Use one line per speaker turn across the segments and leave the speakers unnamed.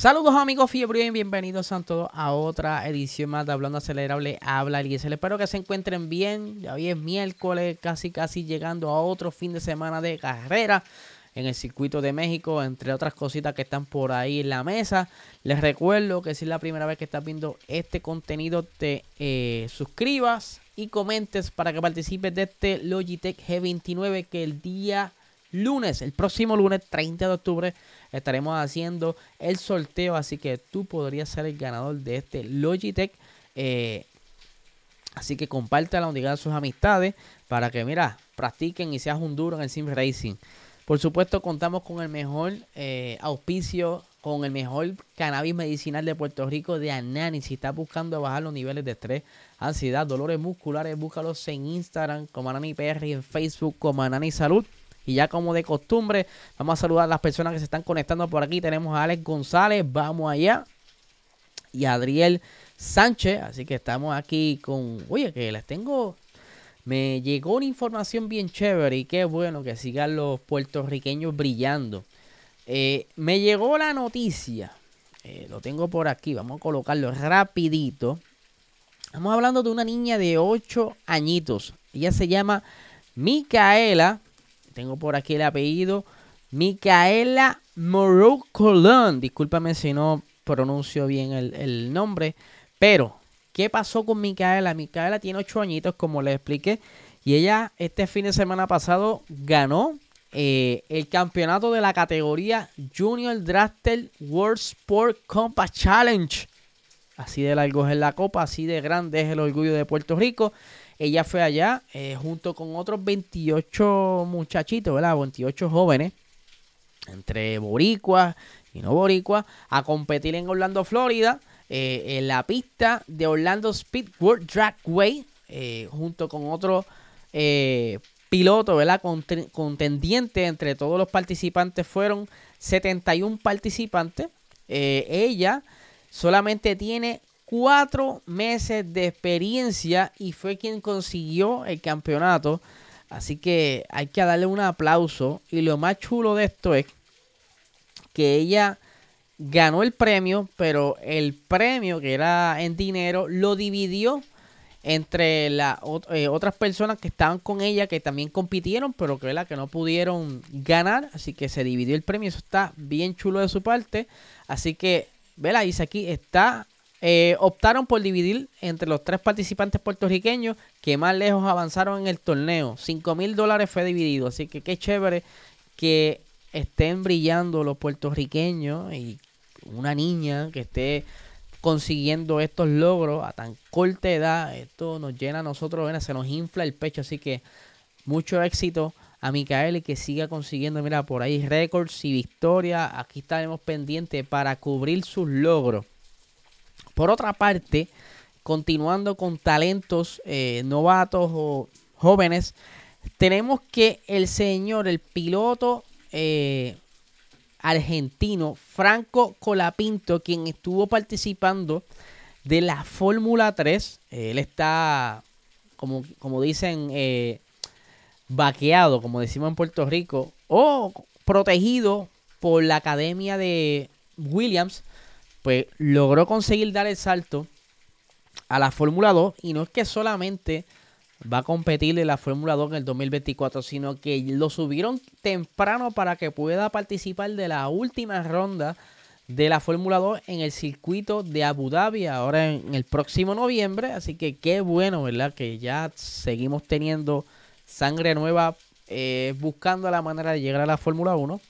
Saludos amigos Fiebre y bienvenidos a todos a otra edición más de Hablando Acelerable. Habla Eliezer. Espero que se encuentren bien. Ya hoy es miércoles, casi casi llegando a otro fin de semana de carrera en el circuito de México, entre otras cositas que están por ahí en la mesa. Les recuerdo que si es la primera vez que estás viendo este contenido, te eh, suscribas y comentes para que participes de este Logitech G29 que el día lunes, el próximo lunes 30 de octubre, estaremos haciendo el sorteo. Así que tú podrías ser el ganador de este Logitech. Eh, así que compártela, digan sus amistades para que, mira, practiquen y seas un duro en el Sim Racing. Por supuesto, contamos con el mejor eh, auspicio, con el mejor cannabis medicinal de Puerto Rico de Anani. Si estás buscando bajar los niveles de estrés, ansiedad, dolores musculares, búscalos en Instagram como Anani PR y en Facebook como Anani Salud. Y ya como de costumbre, vamos a saludar a las personas que se están conectando por aquí. Tenemos a Alex González, vamos allá. Y a Adriel Sánchez. Así que estamos aquí con... Oye, que les tengo... Me llegó una información bien chévere y qué bueno que sigan los puertorriqueños brillando. Eh, me llegó la noticia. Eh, lo tengo por aquí. Vamos a colocarlo rapidito. Estamos hablando de una niña de 8 añitos. Ella se llama Micaela tengo por aquí el apellido. Micaela Moreau Colón. Discúlpame si no pronuncio bien el, nombre. Pero, ¿qué pasó con Micaela? Micaela tiene 8 añitos, como les expliqué. Y ella este fin de semana pasado ganó eh, el campeonato de la categoría Junior Drafter World Sport Compass Challenge. Así de largo es la copa, así de grande es el orgullo de Puerto Rico. Ella fue allá eh, junto con otros 28 muchachitos, ¿verdad? 28 jóvenes, entre boricuas y no boricuas, a competir en Orlando, Florida, eh, en la pista de Orlando Speed World Dragway, eh, junto con otros pilotos, ¿verdad? contendientes entre todos los participantes fueron 71 participantes. ella solamente tiene cuatro meses de experiencia y fue quien consiguió el campeonato. Así que hay que darle un aplauso. Y lo más chulo de esto es que ella ganó el premio, pero el premio que era en dinero lo dividió entre las eh, otras personas que estaban con ella, que también compitieron, pero que, que no pudieron ganar. Así que se dividió el premio. Eso está bien chulo de su parte. Así que, vela, dice aquí, está eh, optaron por dividir entre los tres participantes puertorriqueños que más lejos avanzaron en el torneo. 5 mil dólares fue dividido. Así que qué chévere que estén brillando los puertorriqueños y una niña que esté consiguiendo estos logros a tan corta edad. Esto nos llena a nosotros, se nos infla el pecho. Así que mucho éxito a Micael y que siga consiguiendo, mira, por ahí récords y victorias. Aquí estaremos pendientes para cubrir sus logros. Por otra parte, continuando con talentos eh, novatos o jóvenes, tenemos que el señor, el piloto eh, argentino Franco Colapinto, quien estuvo participando de la Fórmula 3, él está, como, como dicen, eh, vaqueado, como decimos en Puerto Rico, o protegido por la Academia de Williams pues logró conseguir dar el salto a la Fórmula 2 y no es que solamente va a competir en la Fórmula 2 en el 2024, sino que lo subieron temprano para que pueda participar de la última ronda de la Fórmula 2 en el circuito de Abu Dhabi ahora en, el próximo noviembre, así que qué bueno, ¿verdad? Que ya seguimos teniendo sangre nueva eh, buscando la manera de llegar a la Fórmula 1,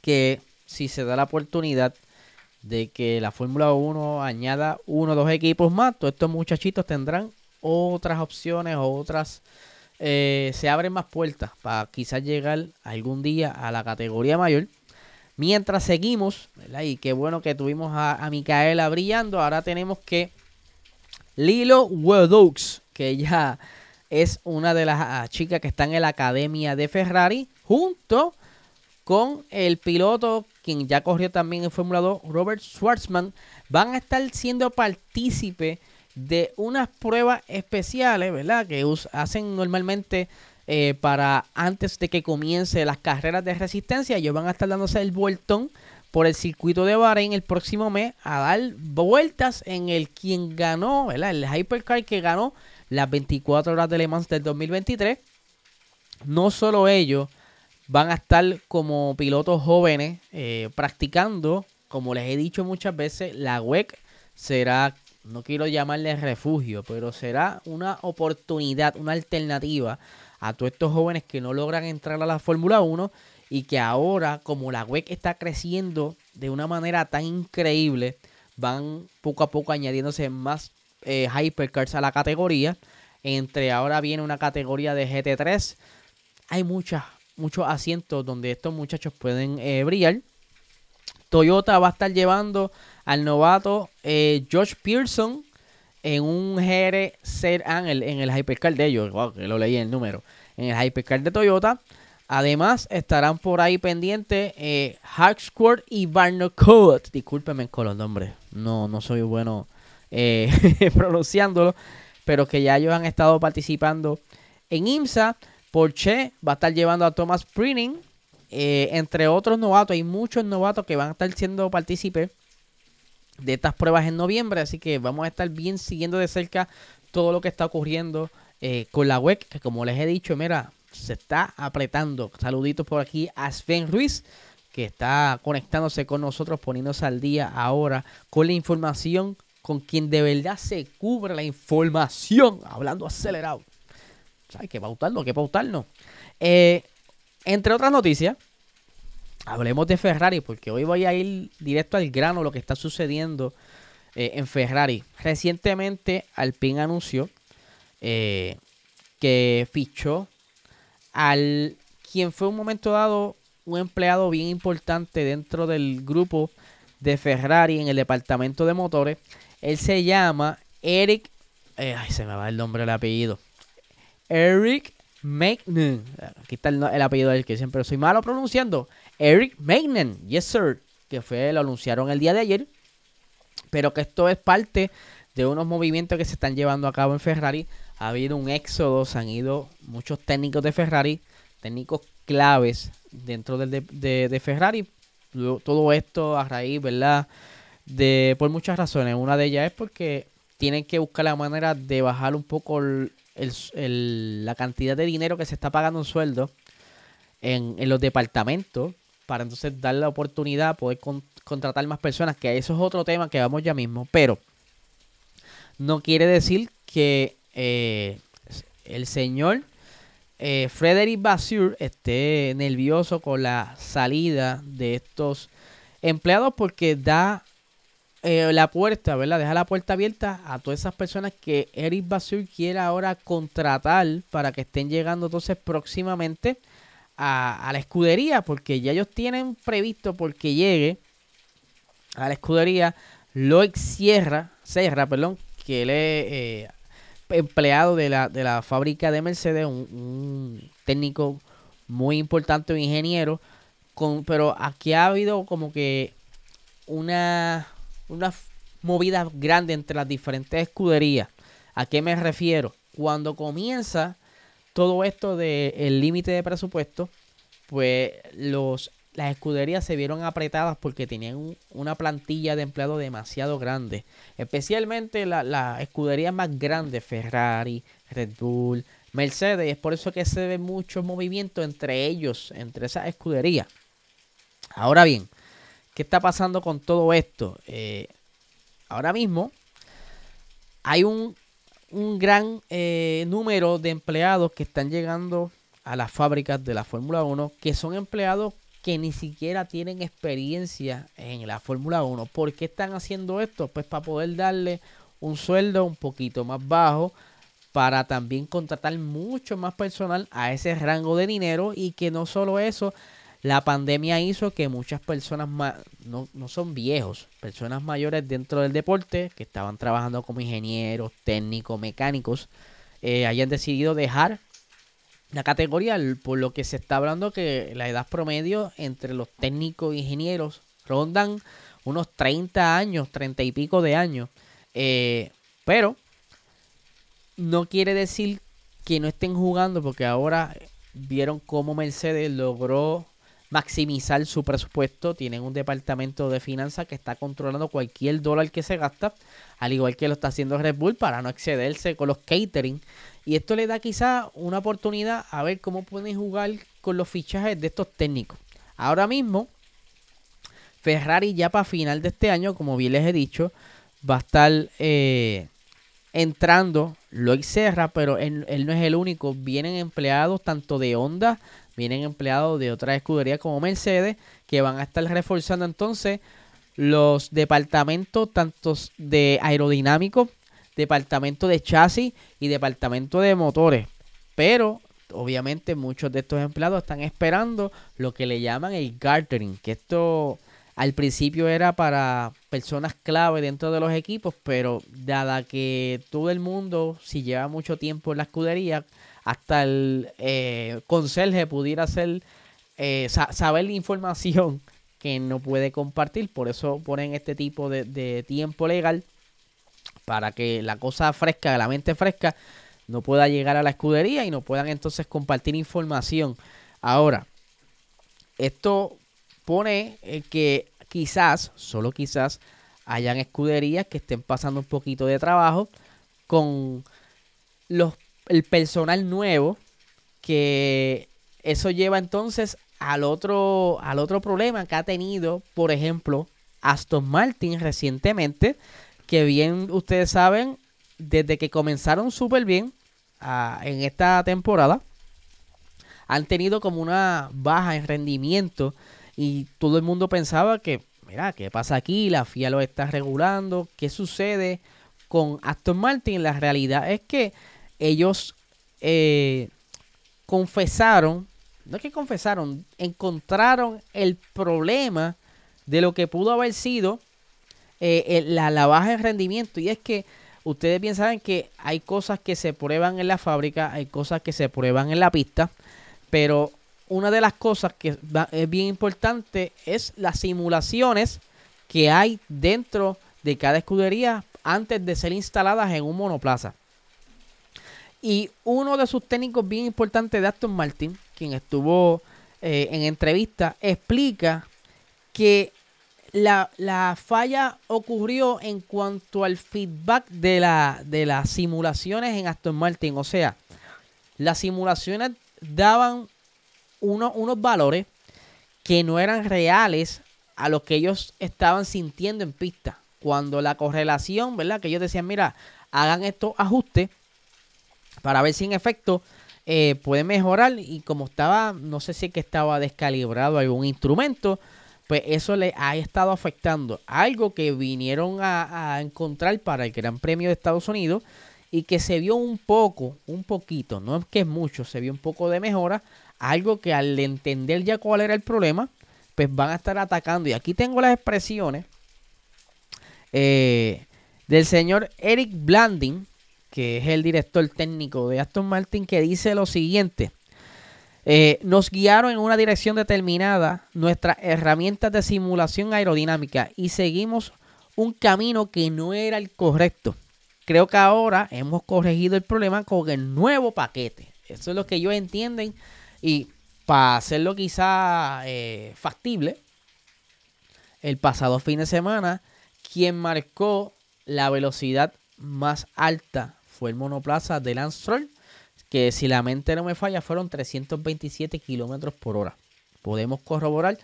que si se da la oportunidad de que la Fórmula 1 añada uno o dos equipos más, todos estos muchachitos tendrán otras opciones o otras eh, se abren más puertas para quizás llegar algún día a la categoría mayor. Mientras seguimos, y qué bueno que tuvimos a, Micaela brillando, ahora tenemos que Lilo Wedux, que ya es una de las ah, chicas que están en la academia de Ferrari, junto con el piloto, quien ya corrió también en Fórmula 2, Robert Schwartzman, van a estar siendo partícipe de unas pruebas especiales, ¿verdad? Que hacen normalmente eh, para antes de que comience las carreras de resistencia. Ellos van a estar dándose el vueltón por el circuito de Bahrein el próximo mes a dar vueltas en el quien ganó, ¿verdad? El Hypercar que ganó las 24 horas de Le Mans del 2023. No solo ellos van a estar como pilotos jóvenes eh, practicando, como les he dicho muchas veces, la WEC será no quiero llamarle refugio, pero será una oportunidad, una alternativa a todos estos jóvenes que no logran entrar a la Fórmula 1 y que ahora, como la WEC está creciendo de una manera tan increíble, van poco a poco añadiéndose más eh, hypercars a la categoría. Entre ahora viene una categoría de GT3. Hay muchas, muchos asientos donde estos muchachos pueden eh, brillar. Toyota va a estar llevando al novato eh, Josh Pearson en un GR Angel en el Hypercar de ellos. que lo leí el número. En el Hypercar de Toyota. Además, estarán por ahí pendientes eh, Squad y Barnacoot. Discúlpenme con los nombres. No, no soy bueno eh, pronunciándolo. Pero que ya ellos han estado participando en IMSA. Porsche va a estar llevando a Thomas Printing. Eh, entre otros novatos. Hay muchos novatos que van a estar siendo partícipes de estas pruebas en noviembre. Así que vamos a estar bien siguiendo de cerca todo lo que está ocurriendo eh, con la web. Que como les he dicho, mira, se está apretando. Saluditos por aquí a Sven Ruiz, que está conectándose con nosotros, poniéndose al día ahora con la información, con quien de verdad se cubre la información, hablando acelerado. Hay que pautarlo, hay que pautarlo. Eh, entre otras noticias, hablemos de Ferrari, porque hoy voy a ir directo al grano lo que está sucediendo eh, en Ferrari. Recientemente Alpine anunció eh, que fichó al quien fue un momento dado un empleado bien importante dentro del grupo de Ferrari en el departamento de motores. Él se llama Eric. Eh, ay, se me va el nombre del apellido. Eric Magnan. Aquí está el, el apellido del que siempre soy malo pronunciando. Eric Magnan, yes sir, que fue, lo anunciaron el día de ayer, pero que esto es parte de unos movimientos que se están llevando a cabo en Ferrari. Ha habido un éxodo, se han ido muchos técnicos de Ferrari, técnicos claves dentro de, de, Ferrari. Todo esto a raíz, ¿verdad? De, por muchas razones. Una de ellas es porque tienen que buscar la manera de bajar un poco la cantidad de dinero que se está pagando en sueldo en, en los departamentos para entonces dar la oportunidad, poder contratar más personas, que eso es otro tema que vamos ya mismo, pero no quiere decir que eh, el señor eh, Frederick Basur esté nervioso con la salida de estos empleados porque da eh, la puerta, ¿verdad? Deja la puerta abierta a todas esas personas que Eric Basur quiere ahora contratar para que estén llegando entonces próximamente a, la escudería, porque ya ellos tienen previsto porque llegue a la escudería Loic Sierra, Serra, perdón, que él es eh, empleado de la, de la fábrica de Mercedes, un, técnico muy importante, un ingeniero, con, pero aquí ha habido como que una, una movida grande entre las diferentes escuderías. ¿A qué me refiero? Cuando comienza todo esto del límite de presupuesto, pues los, las escuderías se vieron apretadas porque tenían una plantilla de empleados demasiado grande. Especialmente las la escuderías más grandes, Ferrari, Red Bull, Mercedes. Es por eso que se ve mucho movimiento entre ellos, entre esas escuderías. Ahora bien, ¿qué está pasando con todo esto? Eh, ahora mismo hay un un gran eh, número de empleados que están llegando a las fábricas de la Fórmula 1, que son empleados que ni siquiera tienen experiencia en la Fórmula 1. ¿Por qué están haciendo esto? Pues para poder darle un sueldo un poquito más bajo para también contratar mucho más personal a ese rango de dinero y que no solo eso, la pandemia hizo que muchas personas no, no son viejos, personas mayores dentro del deporte que estaban trabajando como ingenieros, técnicos, mecánicos, eh, hayan decidido dejar la categoría, por lo que se está hablando que la edad promedio entre los técnicos e ingenieros rondan unos 30 años, 30 y pico de años. Eh, pero no quiere decir que no estén jugando porque ahora vieron cómo Mercedes logró maximizar su presupuesto. Tienen un departamento de finanzas que está controlando cualquier dólar que se gasta, al igual que lo está haciendo Red Bull para no excederse con los catering. Y esto le da quizá una oportunidad a ver cómo pueden jugar con los fichajes de estos técnicos. Ahora mismo, Ferrari ya para final de este año, como bien les he dicho, va a estar eh, entrando Loic Serra, pero él, no es el único. Vienen empleados tanto de Honda, vienen empleados de otras escuderías como Mercedes, que van a estar reforzando entonces los departamentos tanto de aerodinámico, departamento de chasis y departamento de motores. Pero obviamente muchos de estos empleados están esperando lo que le llaman el gartering, que esto al principio era para personas clave dentro de los equipos, pero dada que todo el mundo, si lleva mucho tiempo en la escudería, hasta el eh, conserje pudiera ser, eh, saber la información que no puede compartir, por eso ponen este tipo de, de tiempo legal para que la cosa fresca, la mente fresca, no pueda llegar a la escudería y no puedan entonces compartir información. Ahora, esto pone eh, que quizás, solo quizás, hayan escuderías que estén pasando un poquito de trabajo con los, el personal nuevo, que eso lleva entonces al otro, al otro problema que ha tenido, por ejemplo, Aston Martin recientemente, que bien ustedes saben, desde que comenzaron súper bien ah, en esta temporada, han tenido como una baja en rendimiento y todo el mundo pensaba que, mira, ¿qué pasa aquí? La FIA lo está regulando. ¿Qué sucede con Aston Martin? La realidad es que ellos eh, confesaron, no es que confesaron, encontraron el problema de lo que pudo haber sido eh, la, la baja en rendimiento. Y es que ustedes bien saben que hay cosas que se prueban en la fábrica, hay cosas que se prueban en la pista, pero una de las cosas que es bien importante es las simulaciones que hay dentro de cada escudería antes de ser instaladas en un monoplaza. Y uno de sus técnicos bien importantes de Aston Martin, quien estuvo eh, en entrevista, explica que la, la, falla ocurrió en cuanto al feedback de, la, de las simulaciones en Aston Martin. O sea, las simulaciones daban unos valores que no eran reales a lo que ellos estaban sintiendo en pista. Cuando la correlación, ¿verdad? Que ellos decían, mira, hagan estos ajustes para ver si en efecto eh, puede mejorar. Y como estaba, no sé si es que estaba descalibrado algún instrumento, pues eso le ha estado afectando. Algo que vinieron a, encontrar para el Gran Premio de Estados Unidos y que se vio un poco, un poquito, no es que es mucho, se vio un poco de mejora algo que al entender ya cuál era el problema, pues van a estar atacando. Y aquí tengo las expresiones eh, del señor Eric Blanding, que es el director técnico de Aston Martin, que dice lo siguiente. Eh, nos guiaron en una dirección determinada nuestras herramientas de simulación aerodinámica y seguimos un camino que no era el correcto. Creo que ahora hemos corregido el problema con el nuevo paquete. Eso es lo que ellos entienden y para hacerlo quizá eh, factible, el pasado fin de semana, quien marcó la velocidad más alta fue el monoplaza de Lance Stroll, que si la mente no me falla fueron 327 kilómetros por hora. Podemos corroborar,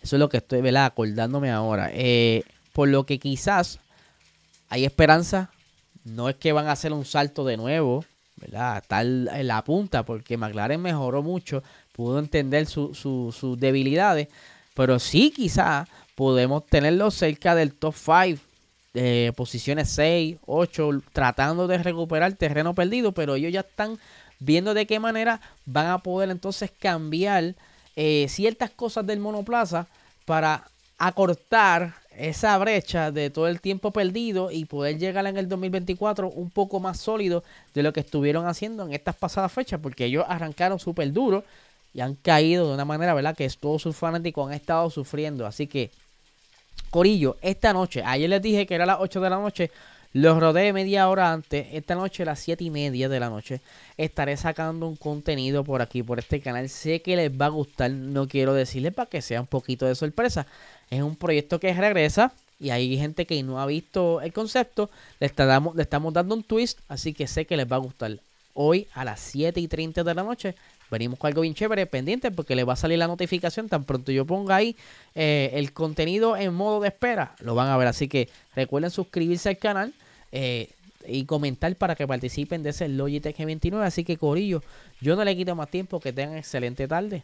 eso es lo que estoy acordándome ahora. Eh, por lo que quizás hay esperanza, no es que van a hacer un salto de nuevo, ¿verdad? Tal en la punta, porque McLaren mejoró mucho, pudo entender sus debilidades, pero sí quizá podemos tenerlo cerca del top 5 eh, posiciones 6, 8, tratando de recuperar terreno perdido, pero ellos ya están viendo de qué manera van a poder entonces cambiar eh, ciertas cosas del monoplaza para acortar esa brecha de todo el tiempo perdido y poder llegar en el 2024 un poco más sólido de lo que estuvieron haciendo en estas pasadas fechas, porque ellos arrancaron súper duro y han caído de una manera, ¿verdad? Que todos sus fanáticos han estado sufriendo. Así que, Corillo, esta noche, ayer les dije que era las 8 de la noche, los rodeé media hora antes. Esta noche, a las 7 y media de la noche, estaré sacando un contenido por aquí, por este canal. Sé que les va a gustar, no quiero decirles para que sea un poquito de sorpresa. Es un proyecto que regresa y hay gente que no ha visto el concepto. Le, le estamos dando un twist, así que sé que les va a gustar. Hoy a las 7 y 30 de la noche venimos con algo bien chévere, pendiente, porque le va a salir la notificación tan pronto yo ponga ahí eh, el contenido en modo de espera, lo van a ver. Así que recuerden suscribirse al canal eh, y comentar para que participen de ese Logitech G29. Así que, Corillo, yo no le quito más tiempo, que tengan excelente tarde.